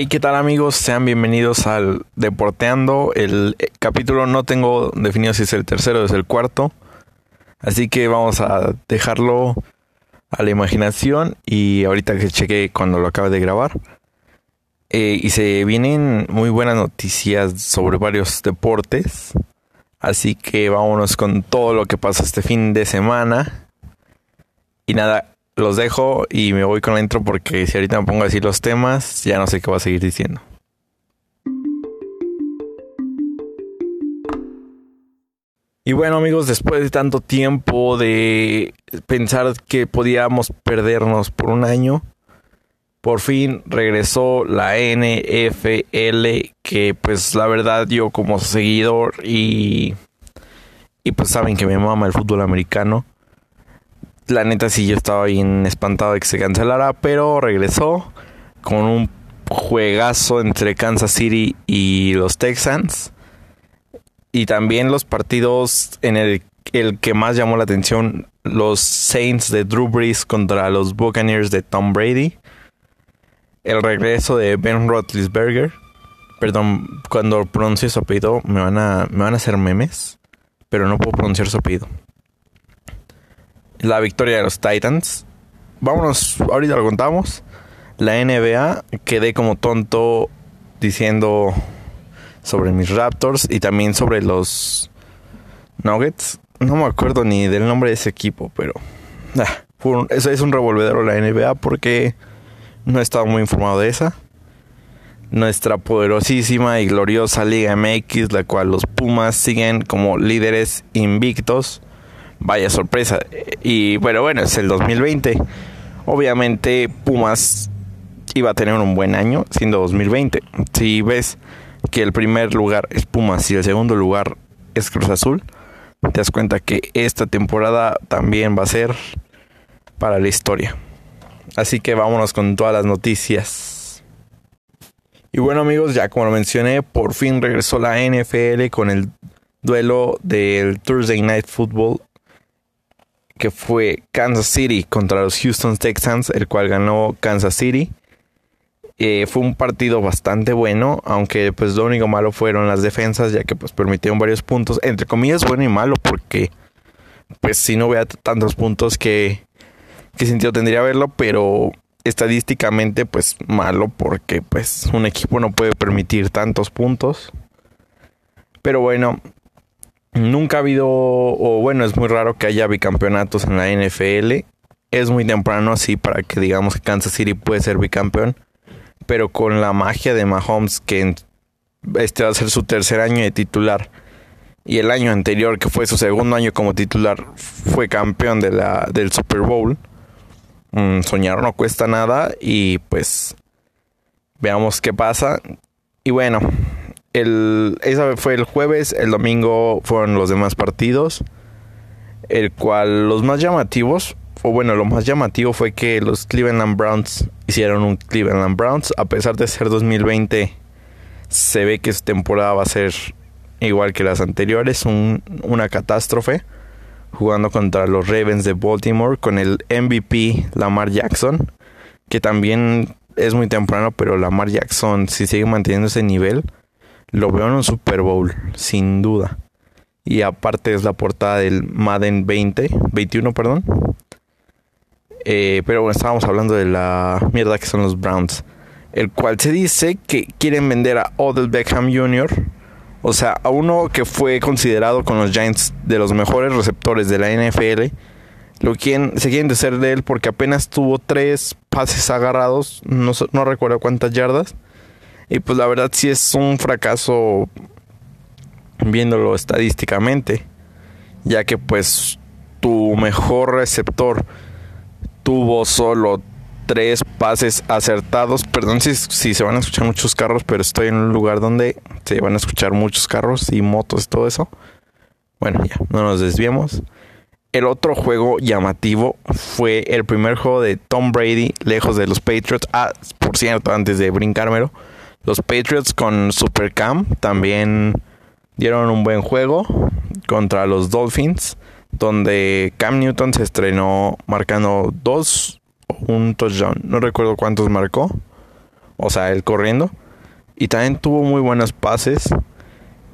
Hey, ¿qué tal amigos? Sean bienvenidos al Deporteando. El eh, capítulo no tengo definido si es el tercero o es el cuarto. Así que vamos a dejarlo a la imaginación y ahorita que cheque cuando lo acabe de grabar. Eh, y se vienen muy buenas noticias sobre varios deportes. Así que vámonos con todo lo que pasa este fin de semana. Y nada, los dejo y me voy con la intro porque si ahorita me pongo a decir los temas, ya no sé qué voy a seguir diciendo. Y bueno amigos, después de tanto tiempo de pensar que podíamos perdernos por un año, por fin regresó la NFL, que pues la verdad yo como seguidor y, y pues saben que me mama el fútbol americano la neta sí yo estaba bien espantado de que se cancelara, pero regresó con un juegazo entre Kansas City y los Texans. Y también los partidos en el, que más llamó la atención, los Saints de Drew Brees contra los Buccaneers de Tom Brady. El regreso de Ben Roethlisberger. Perdón, cuando pronuncie su apellido me van a, me van a hacer memes, pero no puedo pronunciar su apellido la victoria de los Titans. Vámonos, ahorita lo contamos. La NBA, quedé como tonto diciendo sobre mis Raptors y también sobre los Nuggets. No me acuerdo ni del nombre de ese equipo, pero ah, eso es un revolvedero la NBA porque no he estado muy informado de esa. Nuestra poderosísima y gloriosa Liga MX, la cual los Pumas siguen como líderes invictos vaya sorpresa. Y bueno, bueno, es el 2020. Obviamente Pumas iba a tener un buen año siendo 2020. Si ves que el primer lugar es Pumas y el segundo lugar es Cruz Azul, te das cuenta que esta temporada también va a ser para la historia. Así que vámonos con todas las noticias. Y bueno amigos, ya como lo mencioné, por fin regresó la NFL con el duelo del Thursday Night Football que fue Kansas City contra los Houston Texans, el cual ganó Kansas City. Eh, fue un partido bastante bueno, aunque pues lo único malo fueron las defensas, ya que pues permitieron varios puntos, entre comillas bueno y malo, porque pues si no vea tantos puntos que, que sentido tendría verlo, pero estadísticamente pues malo, porque pues un equipo no puede permitir tantos puntos. Pero bueno, Nunca ha habido, o bueno, es muy raro que haya bicampeonatos en la NFL. Es muy temprano así para que digamos que Kansas City puede ser bicampeón. Pero con la magia de Mahomes, que este va a ser su tercer año de titular, y el año anterior, que fue su segundo año como titular, fue campeón del Super Bowl. Mm, soñar no cuesta nada y pues veamos qué pasa. Y bueno, el, esa fue el jueves, el domingo fueron los demás partidos, el cual los más llamativos, o bueno, lo más llamativo fue que los Cleveland Browns hicieron un Cleveland Browns, a pesar de ser 2020, se ve que su temporada va a ser igual que las anteriores, una catástrofe, jugando contra los Ravens de Baltimore con el MVP Lamar Jackson, que también es muy temprano, pero Lamar Jackson, si sigue manteniendo ese nivel, lo veo en un Super Bowl, sin duda. Y aparte es la portada del Madden 20, 21, perdón. Eh, pero bueno, estábamos hablando de la mierda que son los Browns. El cual se dice que quieren vender a Odell Beckham Jr. O sea, a uno que fue considerado con los Giants de los mejores receptores de la NFL. Lo quieren, se quieren deshacer de él porque apenas tuvo tres pases agarrados. No, no recuerdo cuántas yardas. Y pues la verdad sí es un fracaso viéndolo estadísticamente, ya que pues tu mejor receptor tuvo solo tres pases acertados. Perdón si, si, se van a escuchar muchos carros, pero estoy en un lugar donde se van a escuchar muchos carros y motos y todo eso. Bueno, ya, no nos desviemos. El otro juego llamativo fue el primer juego de Tom Brady lejos de los Patriots. Ah, por cierto, antes de brincármelo los Patriots con Supercam también dieron un buen juego contra los Dolphins, donde Cam Newton se estrenó marcando dos o un touchdown. No recuerdo cuántos marcó. O sea, él corriendo. Y también tuvo muy buenos pases.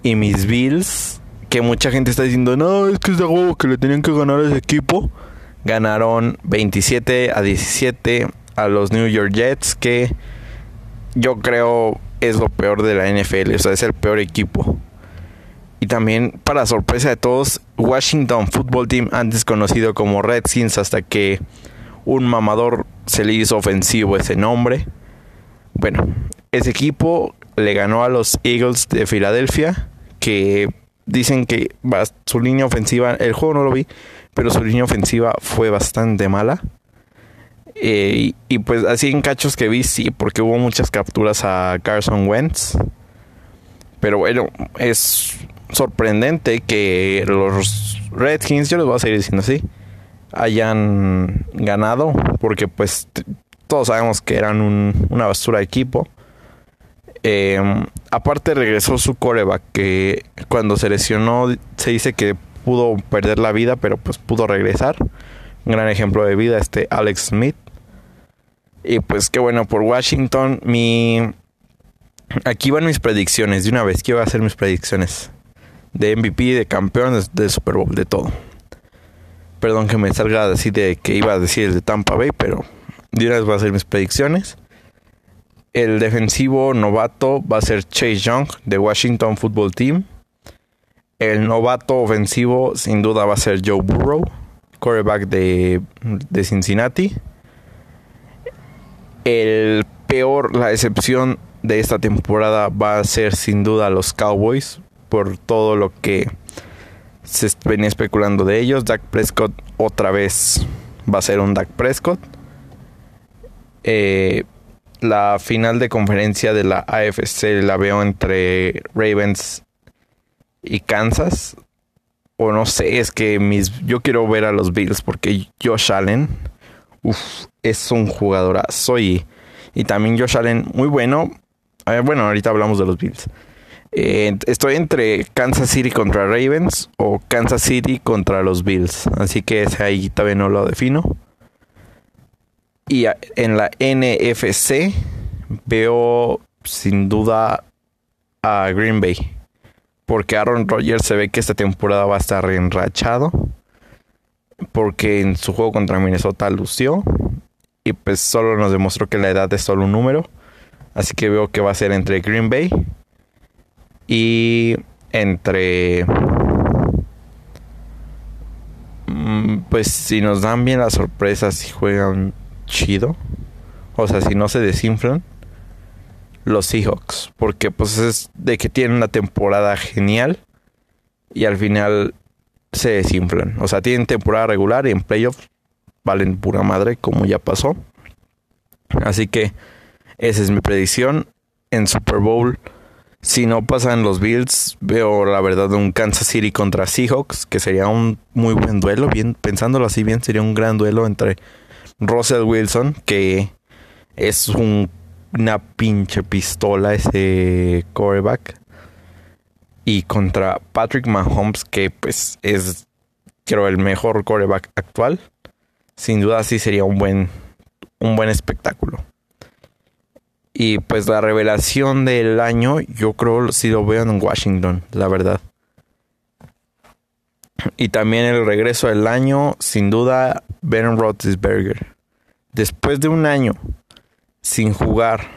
Y mis Bills, que mucha gente está diciendo, no, es que es de huevo que le tenían que ganar a ese equipo. Ganaron 27 a 17 a los New York Jets, que yo creo es lo peor de la NFL, o sea, es el peor equipo. Y también, para sorpresa de todos, Washington Football Team, antes conocido como Redskins, hasta que un mamador se le hizo ofensivo ese nombre. Bueno, ese equipo le ganó a los Eagles de Filadelfia, que dicen que su línea ofensiva, el juego no lo vi, pero su línea ofensiva fue bastante mala. Eh, y, pues así en cachos que vi, sí, porque hubo muchas capturas a Carson Wentz. Pero bueno, es sorprendente que los Redskins, yo les voy a seguir diciendo así, hayan ganado, porque pues todos sabemos que eran una basura de equipo. Em, aparte regresó su coreback, que cuando se lesionó se dice que pudo perder la vida, pero pues pudo regresar. Un gran ejemplo de vida, este Alex Smith. Y pues qué bueno por Washington. Mi. Aquí van mis predicciones. De una vez quiero hacer mis predicciones. De MVP, de campeón, de, Super Bowl, de todo. Perdón que me salga así de que iba a decir de Tampa Bay, pero de una vez voy a hacer mis predicciones. El defensivo novato va a ser Chase Young de Washington Football Team. El novato ofensivo sin duda va a ser Joe Burrow, quarterback de, de Cincinnati el peor, la excepción de esta temporada va a ser sin duda los Cowboys por todo lo que se venía especulando de ellos. Dak Prescott otra vez va a ser un Dak Prescott. Eh, la final de conferencia de la AFC la veo entre Ravens y Kansas. O no sé, es que mis, yo quiero ver a los Bills porque Josh Allen Uf, es un jugadorazo y, y también Josh Allen muy bueno. bueno, ahorita hablamos de los Bills. Eh, estoy entre Kansas City contra Ravens o Kansas City contra los Bills. Así que ese ahí todavía no lo defino. Y en la NFC veo sin duda a Green Bay. Porque Aaron Rodgers se ve que esta temporada va a estar enrachado porque en su juego contra Minnesota lució y pues solo nos demostró que la edad es solo un número. Así que veo que va a ser entre Green Bay y entre... Mm, pues si nos dan bien las sorpresas y juegan chido. O sea, si no se desinflan. Los Seahawks. Porque pues es de que tienen una temporada genial. Y al final se desinflan. O sea, tienen temporada regular y en playoffs valen pura madre, como ya pasó. Así que esa es mi predicción. En Super Bowl, si no pasan los Bills, veo la verdad un Kansas City contra Seahawks, que sería un muy buen duelo. Bien, pensándolo así bien, sería un gran duelo entre Russell Wilson, que es una pinche pistola ese quarterback y contra Patrick Mahomes, que pues es, creo, el mejor coreback actual. Sin duda sí sería un buen, un buen espectáculo. Y pues la revelación del año, yo creo si lo veo en Washington, la verdad. Y también el regreso del año, sin duda, Ben Roethlisberger. Después de un año sin jugar,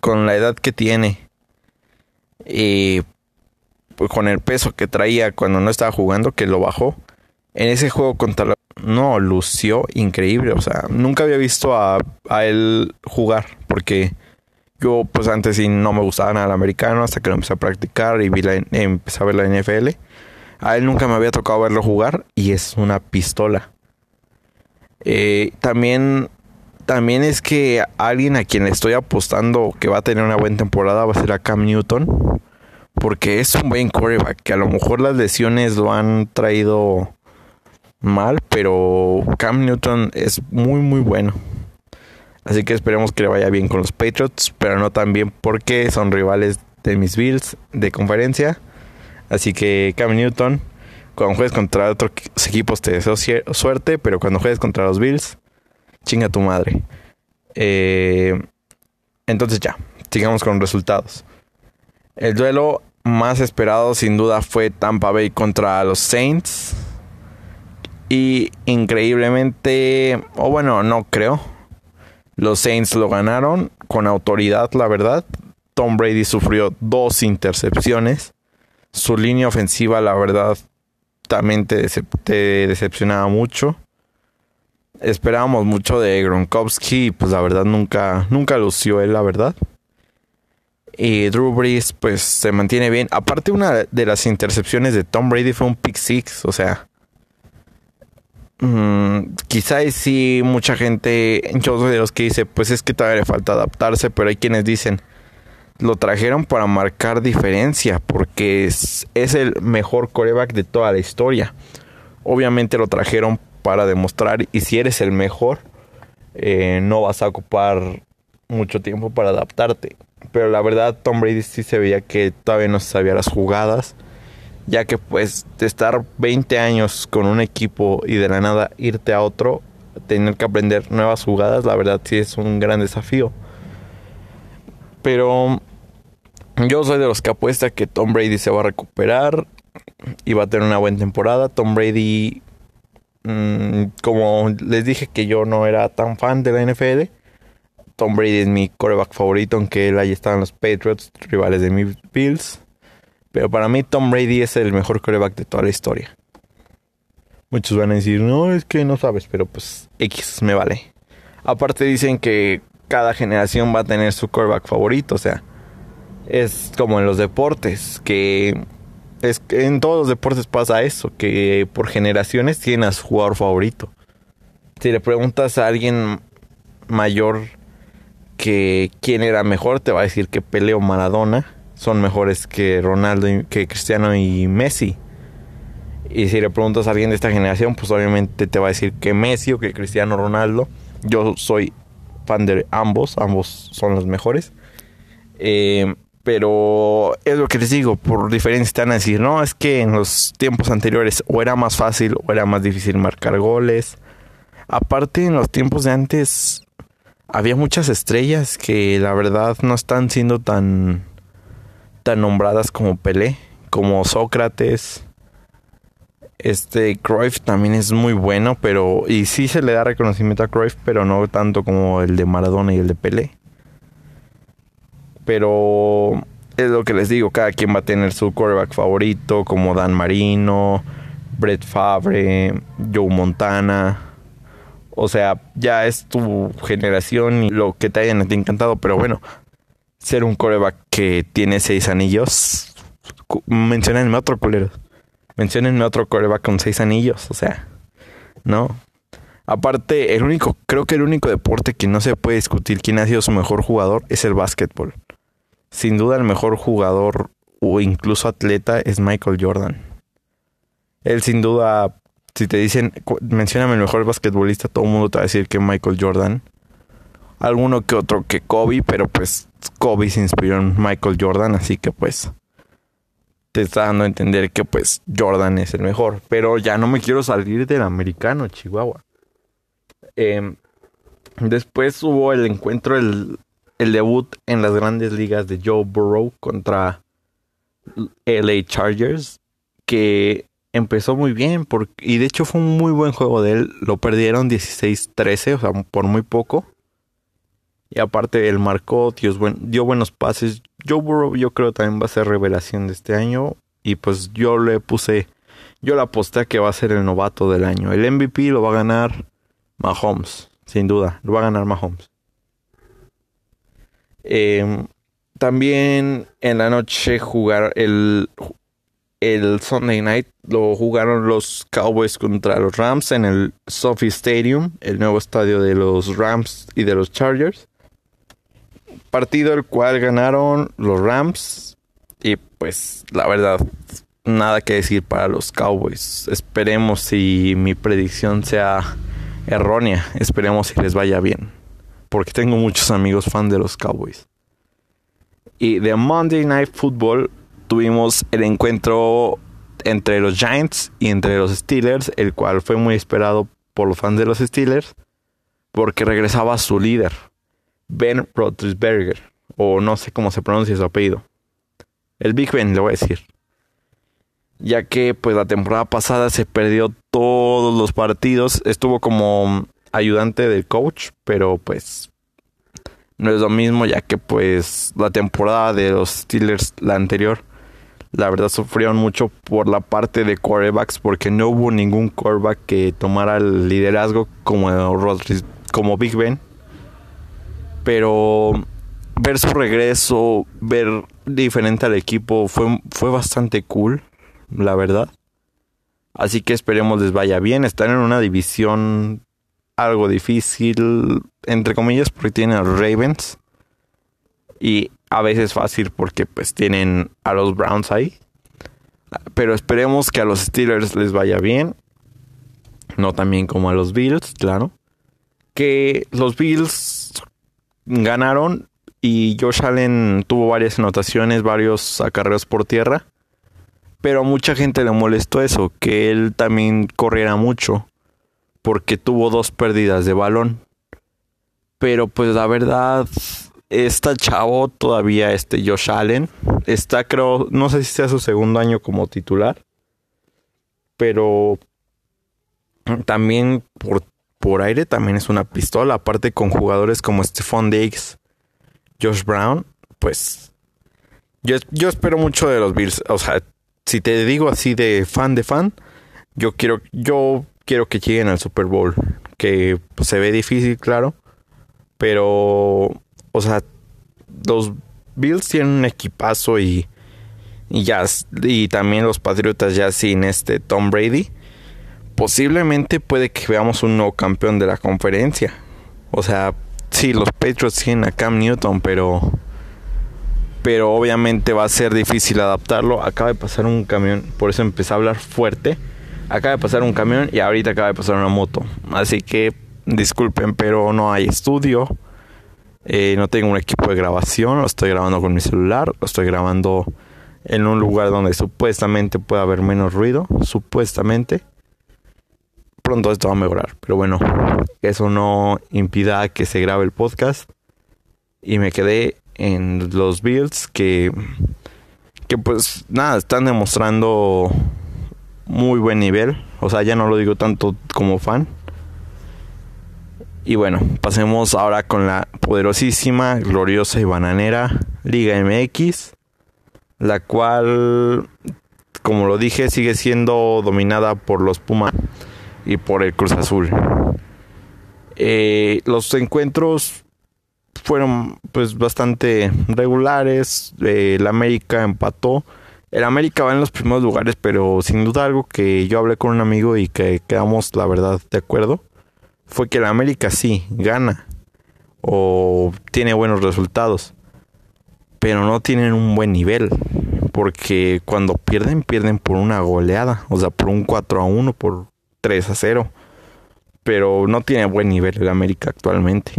con la edad que tiene, y con el peso que traía cuando no estaba jugando, que lo bajó. En ese juego contra la... No, lució increíble. O sea, nunca había visto a, él jugar. Porque yo, pues antes sí no me gustaba nada el americano. Hasta que lo empecé a practicar y vi la, empecé a ver la NFL. A él nunca me había tocado verlo jugar. Y es una pistola. Eh, también también es que alguien a quien le estoy apostando que va a tener una buena temporada va a ser a Cam Newton porque es un buen quarterback que a lo mejor las lesiones lo han traído mal, pero Cam Newton es muy muy bueno. Así que esperemos que le vaya bien con los Patriots, pero no tan bien porque son rivales de mis Bills de conferencia. Así que Cam Newton, cuando juegues contra otros equipos te deseo suerte, pero cuando juegues contra los Bills, chinga tu madre. Eh, Entonces ya, sigamos con resultados. El duelo más esperado sin duda fue Tampa Bay contra los Saints. Y increíblemente, o bueno, no creo. Los Saints lo ganaron con autoridad, la verdad. Tom Brady sufrió dos intercepciones. Su línea ofensiva, la verdad, también te, decepcionaba mucho. Esperábamos mucho de Gronkowski, pues la verdad nunca, nunca lució él, la verdad. Y Drew Brees, pues se mantiene bien. Aparte, una de las intercepciones de Tom Brady fue un pick six, o sea. Mmm, quizá sí, mucha gente, yo soy de los que dice, pues es que todavía le falta adaptarse, pero hay quienes dicen, lo trajeron para marcar diferencia porque es, el mejor coreback de toda la historia. Obviamente lo trajeron para demostrar y si eres el mejor eh, no vas a ocupar mucho tiempo para adaptarte. Pero la verdad Tom Brady sí se veía que todavía no sabía las jugadas. Ya que pues de estar 20 años con un equipo y de la nada irte a otro, tener que aprender nuevas jugadas, la verdad sí es un gran desafío. Pero yo soy de los que apuesta que Tom Brady se va a recuperar y va a tener una buena temporada. Tom Brady, mm, como les dije que yo no era tan fan de la NFL, Tom Brady es mi coreback favorito, aunque él ahí estaban los Patriots, rivales de mis Bills. Pero para mí Tom Brady es el mejor coreback de toda la historia. Muchos van a decir, no, es que no sabes, pero pues X me vale. Aparte dicen que cada generación va a tener su quarterback favorito, o sea, es como en los deportes, que es en todos los deportes pasa eso, que por generaciones tienen a su jugador favorito. Si le preguntas a alguien mayor que quién era mejor, te va a decir que Pelé o Maradona son mejores que Ronaldo, que Cristiano y Messi. Y si le preguntas a alguien de esta generación, pues obviamente te va a decir que Messi o que Cristiano Ronaldo. Yo soy fan de ambos, ambos son los mejores. Eh, pero es lo que les digo, por diferencia están a decir, no, es que en los tiempos anteriores o era más fácil o era más difícil marcar goles. Aparte, en los tiempos de antes había muchas estrellas que la verdad no están siendo tan, tan nombradas como Pelé, como Sócrates, este Cruyff también es muy bueno, pero y sí se le da reconocimiento a Cruyff, pero no tanto como el de Maradona y el de Pelé. Pero es lo que les digo, cada quien va a tener su quarterback favorito, como Dan Marino, Brett Favre, Joe Montana. O sea, ya es tu generación y lo que te hayan encantado, pero bueno, ser un quarterback que tiene seis anillos, mencionenme otro culero. Menciónenme otro coreback con seis anillos, o sea, ¿no? Aparte, el único, creo que el único deporte que no se puede discutir quién ha sido su mejor jugador es el básquetbol. Sin duda el mejor jugador o incluso atleta es Michael Jordan. Él sin duda, si te dicen, mencioname el mejor basquetbolista, todo el mundo te va a decir que Michael Jordan. Alguno que otro que Kobe, pero pues Kobe se inspiró en Michael Jordan, así que pues te está dando a entender que pues Jordan es el mejor. Pero ya no me quiero salir del americano, Chihuahua. Em, después hubo el encuentro, el, el debut en las grandes ligas de Joe Burrow contra LA Chargers, que empezó muy bien y de hecho fue un muy buen juego de él. Lo perdieron 16-13, o sea, por muy poco. Y aparte él marcó, dio buenos pases. Joe Burrow yo creo también va a ser revelación de este año. Y pues yo le puse, yo le aposté a que va a ser el novato del año. El MVP lo va a ganar Mahomes, sin duda, lo va a ganar Mahomes. Em, también en la noche jugar el, el Sunday Night lo jugaron los Cowboys contra los Rams en el Sophie Stadium, el nuevo estadio de los Rams y de los Chargers partido el cual ganaron los Rams y pues la verdad nada que decir para los Cowboys. Esperemos si mi predicción sea errónea, esperemos si les vaya bien, porque tengo muchos amigos fan de los Cowboys. Y de Monday Night Football tuvimos el encuentro entre los Giants y entre los Steelers, el cual fue muy esperado por los fans de los Steelers, porque regresaba su líder, Ben Roethlisberger, o no sé cómo se pronuncia su apellido. El Big Ben, le voy a decir. Ya que pues la temporada pasada se perdió todos los partidos, estuvo como ayudante del coach, pero pues no es lo mismo ya que pues la temporada de los Steelers la anterior la verdad sufrieron mucho por la parte de quarterbacks porque no hubo ningún quarterback que tomara el liderazgo como como Big Ben. Pero ver su regreso, ver diferente al equipo fue, fue bastante cool, la verdad. Así que esperemos les vaya bien. Están en una división algo difícil, entre comillas, porque tienen a Ravens. Y a veces fácil porque pues tienen a los Browns ahí. Pero esperemos que a los Steelers les vaya bien. No también como a los Bills, claro. Que los Bills ganaron y Josh Allen tuvo varias anotaciones, varios acarreos por tierra. Pero a mucha gente le molestó eso, que él también corriera mucho. Porque tuvo dos pérdidas de balón. Pero pues la verdad, está chavo todavía, este Josh Allen. Está, creo, no sé si sea su segundo año como titular. Pero también por, por aire también es una pistola. Aparte con jugadores como Stephon Diggs, Josh Brown, pues yo, yo espero mucho de los Bills. O sea, si te digo así de fan de fan, yo quiero, yo quiero que lleguen al Super Bowl. Que pues, se ve difícil, claro. Pero o sea, los Bills tienen un equipazo y, ya, y también los Patriotas ya sin este Tom Brady. Posiblemente puede que veamos un nuevo campeón de la conferencia. O sea, sí, los Patriots tienen a Cam Newton, pero pero obviamente va a ser difícil adaptarlo. Acaba de pasar un camión, por eso empecé a hablar fuerte. Acaba de pasar un camión y ahorita acaba de pasar una moto. Así que disculpen, pero no hay estudio. Eh, no tengo un equipo de grabación, lo estoy grabando con mi celular, lo estoy grabando en un lugar donde supuestamente puede haber menos ruido, supuestamente. Pronto esto va a mejorar, pero bueno, eso no impida que se grabe el podcast. Y me quedé en los builds que, que pues nada, están demostrando muy buen nivel. O sea, ya no lo digo tanto como fan, y bueno, pasemos ahora con la poderosísima, gloriosa y bananera Liga MX, la cual, como lo dije, sigue siendo dominada por los Pumas y por el Cruz Azul. Eh, los encuentros fueron pues bastante regulares. Eh, el América empató. El América va en los primeros lugares, pero sin duda algo que yo hablé con un amigo y que quedamos la verdad de acuerdo fue que el América sí gana o tiene buenos resultados, pero no tienen un buen nivel. Porque cuando pierden, pierden por una goleada. O sea, por un 4 a 1, por 3 a 0. Pero no tiene buen nivel el América actualmente.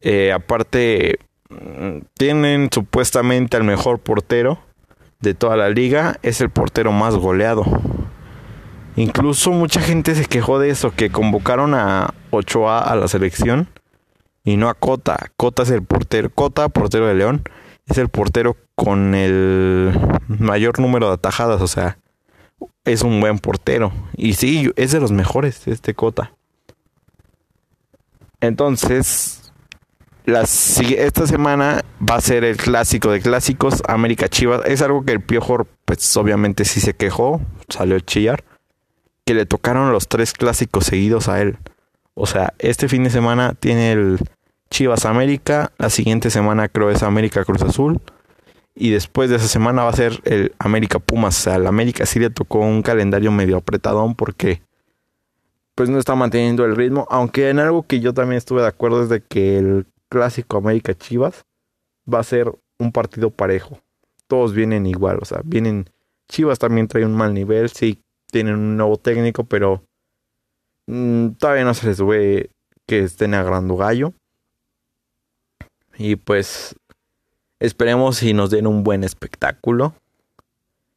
Eh, aparte, tienen supuestamente al mejor portero de toda la liga. Es el portero más goleado. Incluso mucha gente se quejó de eso, que convocaron a Ochoa a la selección y no a Cota. Cota es el portero, Cota, portero de León, es el portero con el mayor número de atajadas, o sea, es un buen portero. Y sí, es de los mejores, este Cota. Entonces, esta semana va a ser el clásico de clásicos, América Chivas. Es algo que el Piojo, pues obviamente sí se quejó, salió a chillar que le tocaron los tres clásicos seguidos a él. O sea, este fin de semana tiene el Chivas América, la siguiente semana creo es América Cruz Azul y después de esa semana va a ser el América Pumas. O sea, al América sí le tocó un calendario medio apretadón porque pues no está manteniendo el ritmo, aunque en algo que yo también estuve de acuerdo es de que el clásico América Chivas va a ser un partido parejo. Todos vienen igual, o sea, vienen Chivas también trae un mal nivel, sí tienen un nuevo técnico, pero mm, todavía no se les ve que estén agarrando gallo. Y pues esperemos y nos den un buen espectáculo.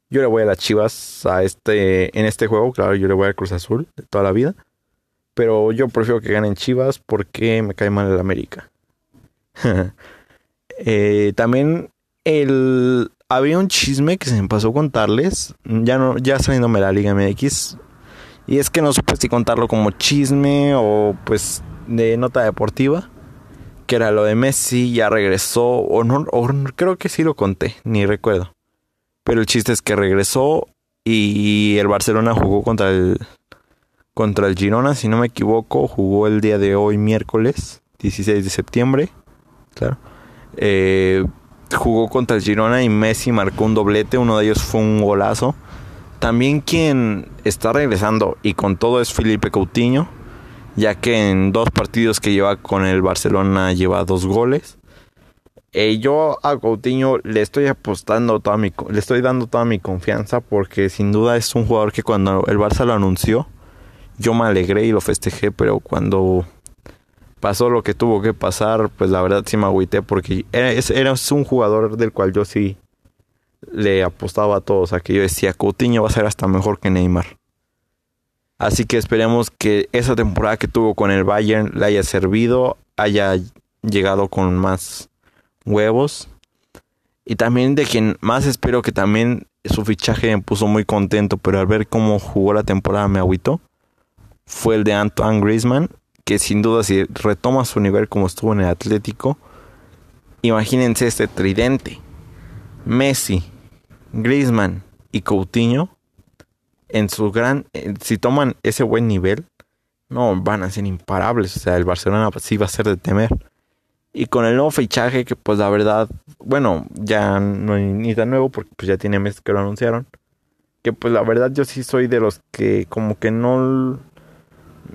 Yo le voy a las Chivas a este en este juego, claro, yo le voy a Cruz Azul de toda la vida, pero yo prefiero que ganen Chivas porque me cae mal el América. Eh, también el, había un chisme que se me pasó a contarles, ya, no, ya saliéndome la Liga MX, y es que no supe si contarlo como chisme o pues de nota deportiva, que era lo de Messi, ya regresó, o no, o creo que sí lo conté, ni recuerdo. Pero el chiste es que regresó y el Barcelona jugó contra el contra el Girona, si no me equivoco, jugó el día de hoy miércoles 16 de septiembre, claro. Eh, jugó contra el Girona y Messi marcó un doblete, uno de ellos fue un golazo. También quien está regresando y con todo es Felipe Coutinho, ya que en dos partidos que lleva con el Barcelona lleva dos goles. Eh, yo a Coutinho le estoy apostando toda mi, le estoy dando toda mi confianza porque sin duda es un jugador que cuando el Barça lo anunció, yo me alegré y lo festejé, pero cuando pasó lo que tuvo que pasar, pues la verdad sí me agüité porque era, era un jugador del cual yo sí le apostaba a todos, a que yo decía, Coutinho va a ser hasta mejor que Neymar. Así que esperemos que esa temporada que tuvo con el Bayern le haya servido, haya llegado con más huevos. Y también de quien más espero que también su fichaje me puso muy contento, pero al ver cómo jugó la temporada me agüitó, fue el de Antoine Griezmann, que sin duda si retoma su nivel como estuvo en el Atlético, imagínense este tridente. Messi, Griezmann y Coutinho en su gran eh, si toman ese buen nivel, no van a ser imparables, o sea, el Barcelona sí va a ser de temer. Y con el nuevo fichaje que pues la verdad, bueno, ya no ni tan nuevo porque pues ya tiene meses que lo anunciaron. Que pues la verdad yo sí soy de los que como que no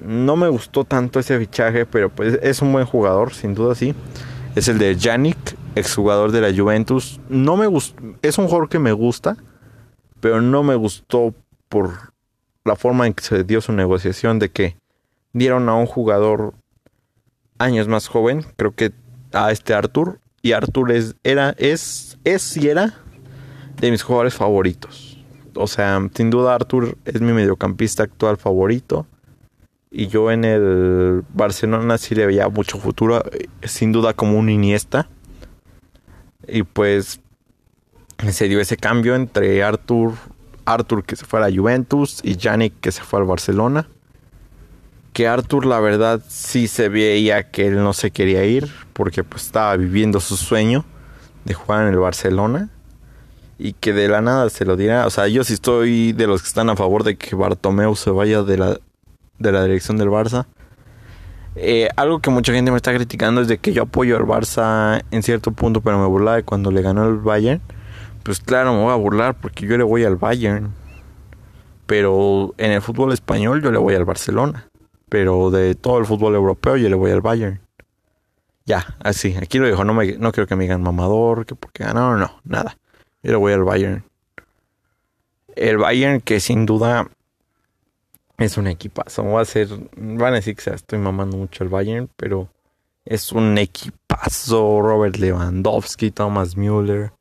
no me gustó tanto ese fichaje, pero pues es un buen jugador, sin duda sí. Es el de Yannick, exjugador de la Juventus. No me gustó, es un jugador que me gusta, pero no me gustó por la forma en que se dio su negociación de que dieron a un jugador años más joven, creo que a este Arthur, y Arthur es, era, es, es y era de mis jugadores favoritos. O sea, sin duda Arthur es mi mediocampista actual favorito. Y yo en el Barcelona sí le veía mucho futuro, sin duda como un Iniesta. Y pues se dio ese cambio entre Arthur, Arthur que se fue a la Juventus y Yannick que se fue al Barcelona. Que Arthur la verdad sí se veía que él no se quería ir porque pues estaba viviendo su sueño de jugar en el Barcelona y que de la nada se lo diera. O sea, yo sí estoy de los que están a favor de que Bartomeu se vaya de la, de la dirección del Barça. Eh, algo que mucha gente me está criticando es de que yo apoyo al Barça en cierto punto, pero me burlaba de cuando le ganó el Bayern. Pues claro, me voy a burlar porque yo le voy al Bayern. Pero en el fútbol español yo le voy al Barcelona. Pero de todo el fútbol europeo yo le voy al Bayern. Ya, así, aquí lo dijo, no, me, no quiero que me digan mamador, que porque ganaron, no, nada. Yo le voy al Bayern. El Bayern que sin duda es un equipazo. Va a ser, van a decir que estoy mamando mucho el Bayern, pero es un equipazo. Robert Lewandowski, Thomas Müller.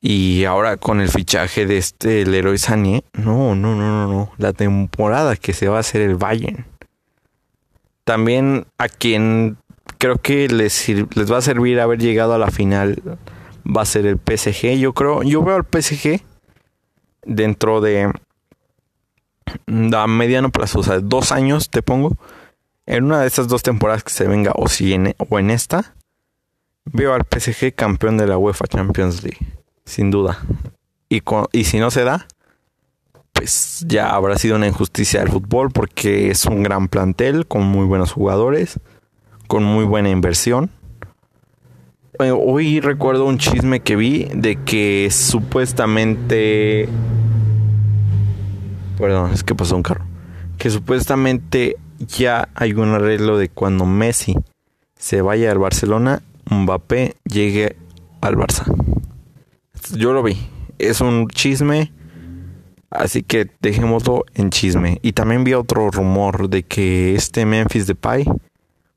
Y ahora con el fichaje de este Leroy Sané, no, no, no, no, no. La temporada que se va a hacer el Bayern. También a quien creo que les, les va a servir haber llegado a la final va a ser el PSG. Yo creo, yo veo al PSG dentro de a mediano plazo, o sea, dos años te pongo. En una de esas dos temporadas que se venga, o si en, o en esta, veo al PSG campeón de la UEFA Champions League sin duda. Y, y si no se da, pues ya habrá sido una injusticia del fútbol porque es un gran plantel con muy buenos jugadores, con muy buena inversión. Eh, hoy recuerdo un chisme que vi de que supuestamente... Perdón, es que pasó un carro. Que supuestamente ya hay un arreglo de cuando Messi se vaya al Barcelona, Mbappé llegue al Barça yo lo vi. Es un chisme. Así que dejémoslo en chisme. Y también vi otro rumor de que este Memphis Depay,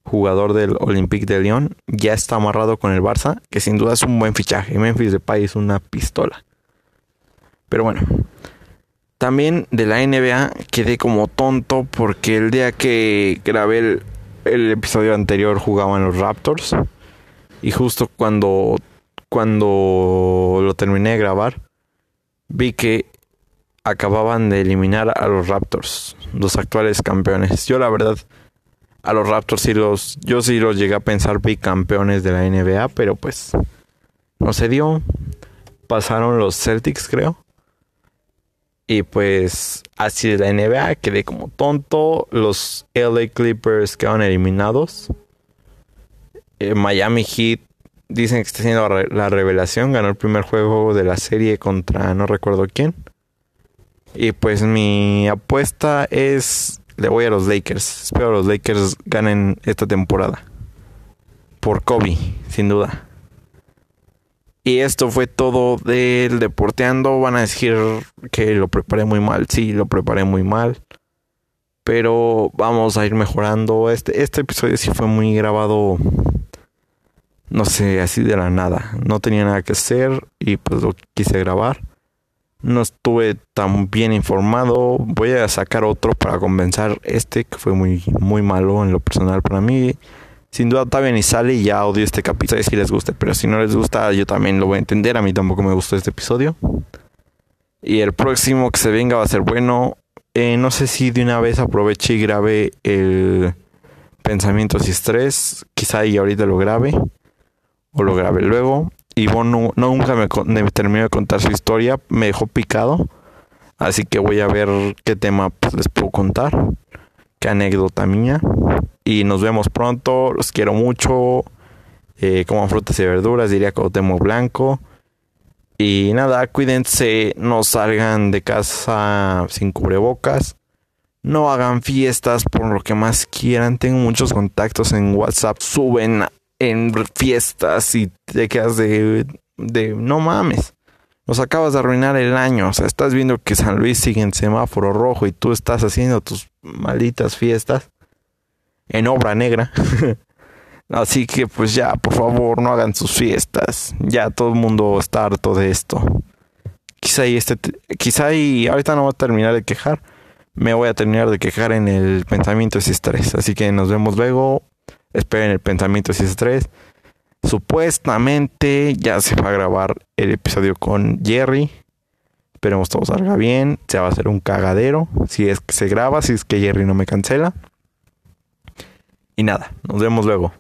jugador del Olympique de Lyon, ya está amarrado con el Barça, que sin duda es un buen fichaje. Memphis Depay es una pistola. Pero bueno, también de la NBA quedé como tonto porque el día que grabé el episodio anterior jugaban los Raptors. Y justo cuando, cuando lo terminé de grabar, vi que acababan de eliminar a los Raptors, los actuales campeones. Yo la verdad, a los Raptors sí los, yo sí los llegué a pensar bicampeones de la NBA, pero pues no se dio. Pasaron los Celtics, creo. Y pues así de la NBA quedé como tonto. Los LA Clippers quedaron eliminados. Eh, Miami Heat dicen que está haciendo la revelación. Ganó el primer juego de la serie contra no recuerdo quién. Y pues mi apuesta es. Le voy a los Lakers. Espero los Lakers ganen esta temporada. Por Kobe, sin duda. Y esto fue todo del deporteando. Van a decir que lo preparé muy mal. Sí, lo preparé muy mal. Pero vamos a ir mejorando. Este, este episodio sí fue muy grabado. No sé, así de la nada. No tenía nada que hacer y pues lo quise grabar. No estuve tan bien informado. Voy a sacar otro para compensar este que fue muy, muy malo en lo personal para mí. Sin duda todavía ni sale y ya odio este capítulo. Si les gusta, pero si no les gusta, yo también lo voy a entender. A mí tampoco me gustó este episodio. Y el próximo que se venga va a ser bueno. Eh, no sé si de una vez aproveche y grabe el pensamientos y estrés. Quizá y ahorita lo grabe. O lo grabe luego. Y bueno, nunca me, me, terminó de contar su historia. Me dejó picado. Así que voy a ver qué tema pues, les puedo contar. Anécdota mía. Y nos vemos pronto. Los quiero mucho. Eh, coman frutas y verduras, diría temo Blanco. Y nada, cuídense, no salgan de casa sin cubrebocas. No hagan fiestas por lo que más quieran. Tengo muchos contactos en WhatsApp. Suben en fiestas y te quedas de, de no mames. Nos acabas de arruinar el año. O sea, estás viendo que San Luis sigue en semáforo rojo y tú estás haciendo tus malditas fiestas en obra negra. Así que pues ya, por favor, no hagan sus fiestas. Ya todo el mundo está harto de esto. Quizá y este quizá y ahorita no voy a terminar de quejar. Me voy a terminar de quejar en el pensamiento y estrés. Así que nos vemos luego. Esperen el pensamiento y estrés. Supuestamente ya se va a grabar el episodio con Jerry. Esperemos todo salga bien. Se va a hacer un cagadero. Si es que se graba, si es que Jerry no me cancela. Y nada, nos vemos luego.